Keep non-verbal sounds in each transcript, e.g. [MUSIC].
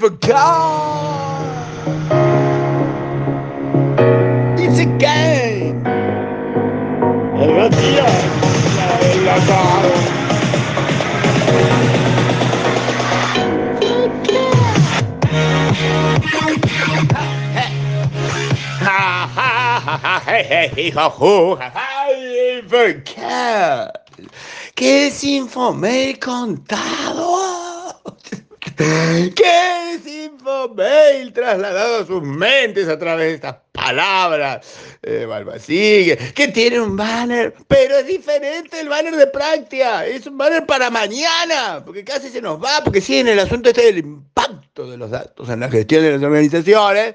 God. It's a game. Ha ha Evercast. ¿Qué es Infomail contado? [LAUGHS] ¿Qué es Infomail trasladado a sus mentes a través de estas palabras? Eh, sigue, que tiene un banner, pero es diferente el banner de práctica. Es un banner para mañana, porque casi se nos va, porque sigue en el asunto este del impacto de los datos en la gestión de las organizaciones.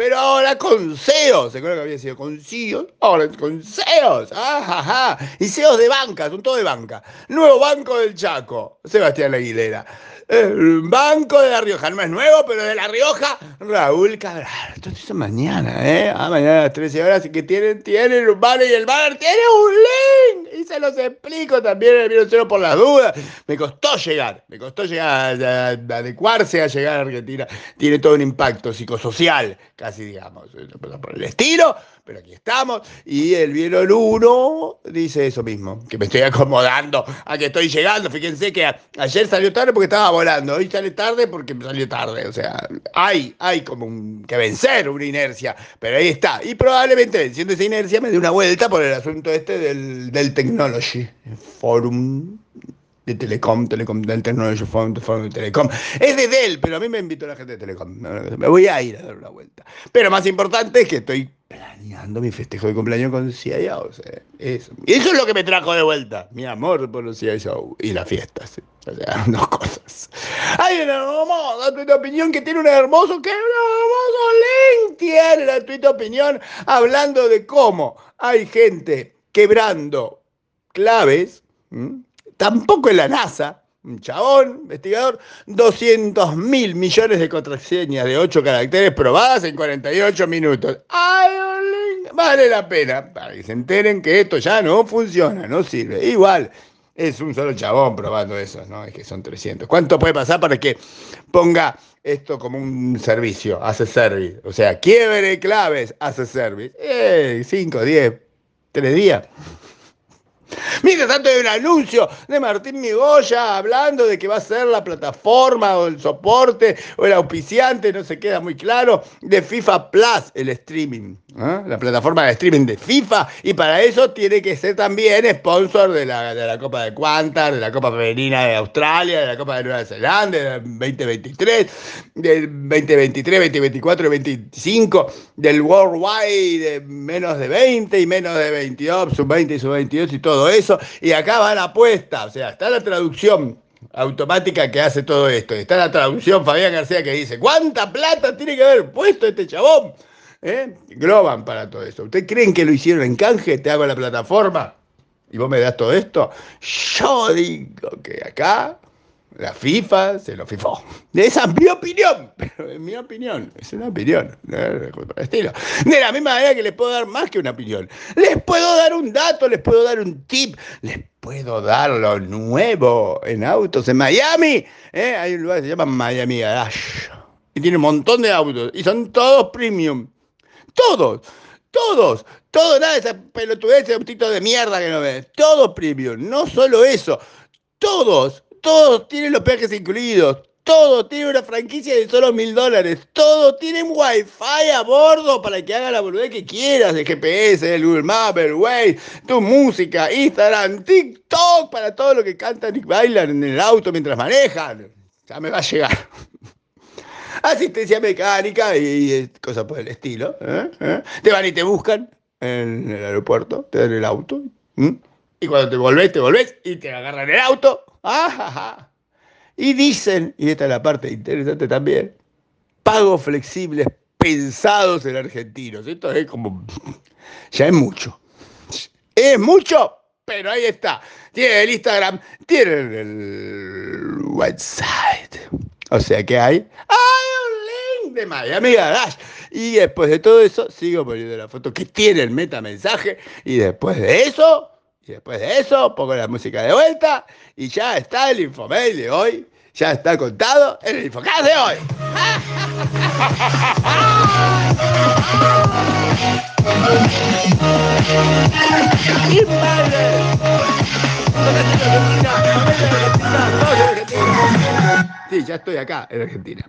Pero ahora con SEO, ¿se acuerdan que había sido con CEOs? Ahora con SEOs, ajá, y SEOs de banca, son todo de banca. Nuevo Banco del Chaco, Sebastián Aguilera. El Banco de La Rioja, no es nuevo, pero de La Rioja, Raúl Cabral. Entonces es mañana, ¿eh? Ah, mañana a las 13 horas, y que tienen, tienen un banner y el banner tiene un link. Los explico también el cero por las dudas. Me costó llegar, me costó llegar a, adecuarse a llegar a Argentina. Tiene todo un impacto psicosocial, casi digamos, por el estilo, pero aquí estamos. Y el Vieron 1 dice eso mismo, que me estoy acomodando a que estoy llegando. Fíjense que ayer salió tarde porque estaba volando, hoy sale tarde porque salió tarde. O sea, hay, hay como un, que vencer una inercia, pero ahí está. Y probablemente venciendo esa inercia me dé una vuelta por el asunto este del, del Technology Forum de Telecom, Telecom, del Technology Forum, Forum de Telecom. Es de Dell, pero a mí me invitó la gente de Telecom. Me voy a ir a dar una vuelta. Pero más importante es que estoy planeando mi festejo de cumpleaños con CIA. Eso. Eso es lo que me trajo de vuelta. Mi amor por los CIO y la fiesta. ¿sí? O sea, [LAUGHS] dos cosas. Hay una hermosa tuita opinión que tiene un hermoso, que un link tiene la tuita opinión hablando de cómo hay gente quebrando claves. Tampoco en la NASA, un chabón, investigador, 200 mil millones de contraseñas de 8 caracteres probadas en 48 minutos. ¡Ay, vale la pena! Para que se enteren que esto ya no funciona, no sirve. Igual, es un solo chabón probando eso, ¿no? Es que son 300. ¿Cuánto puede pasar para que ponga esto como un servicio, hace service? O sea, quiebre claves, hace service. Eh, 5, 10, 3 días. Mientras tanto hay un anuncio de Martín Migoya hablando de que va a ser la plataforma o el soporte o el auspiciante, no se queda muy claro, de FIFA Plus, el streaming. ¿eh? La plataforma de streaming de FIFA. Y para eso tiene que ser también sponsor de la, de la Copa de Quantas, de la Copa Femenina de Australia, de la Copa de Nueva Zelanda, del 2023, del 2023, 2024 y 2025, del Worldwide de menos de 20 y menos de 22, sub 20 y sub 22 y todo eso. Y acá va la apuesta, o sea, está la traducción automática que hace todo esto. Está la traducción Fabián García que dice, ¿cuánta plata tiene que haber puesto este chabón? ¿Eh? Globan para todo eso. ¿Ustedes creen que lo hicieron en canje? Te hago la plataforma y vos me das todo esto. Yo digo que acá la FIFA se lo fifó. Esa es mi opinión, [LAUGHS] pero es mi opinión, es una opinión. Estilo. De la misma manera que les puedo dar más que una opinión. Les puedo dar un dato, les puedo dar un tip, les puedo dar lo nuevo en autos en Miami. ¿eh? Hay un lugar que se llama Miami Garage. Y tiene un montón de autos. Y son todos premium. Todos. Todos, todo, nada de esa pelotudez, ese autito de mierda que no ves. Todo premium. No solo eso. Todos, todos tienen los peajes incluidos. Todo tiene una franquicia de solo mil dólares. Todo tienen wifi a bordo para que haga la boludez que quieras. El GPS, el Google Maps, el tu música, Instagram, TikTok, para todo lo que cantan y bailan en el auto mientras manejan. Ya me va a llegar. [LAUGHS] Asistencia mecánica y, y cosas por el estilo. ¿eh? ¿eh? Te van y te buscan en el aeropuerto, te dan el auto. Y cuando te volvés, te volvés y te agarran el auto. ¡Ajaja! Y dicen, y esta es la parte interesante también, pagos flexibles pensados en argentinos. Esto es como, ya es mucho. Es mucho, pero ahí está. Tienen el Instagram, tienen el website. O sea que hay, hay un link de Miami Garage. Y después de todo eso, sigo poniendo la foto que tiene el metamensaje. Y después de eso, y después de eso, pongo la música de vuelta y ya está el infomail de hoy. ya está contado en el Infocast de hoy. Sí, ya estoy acá en Argentina.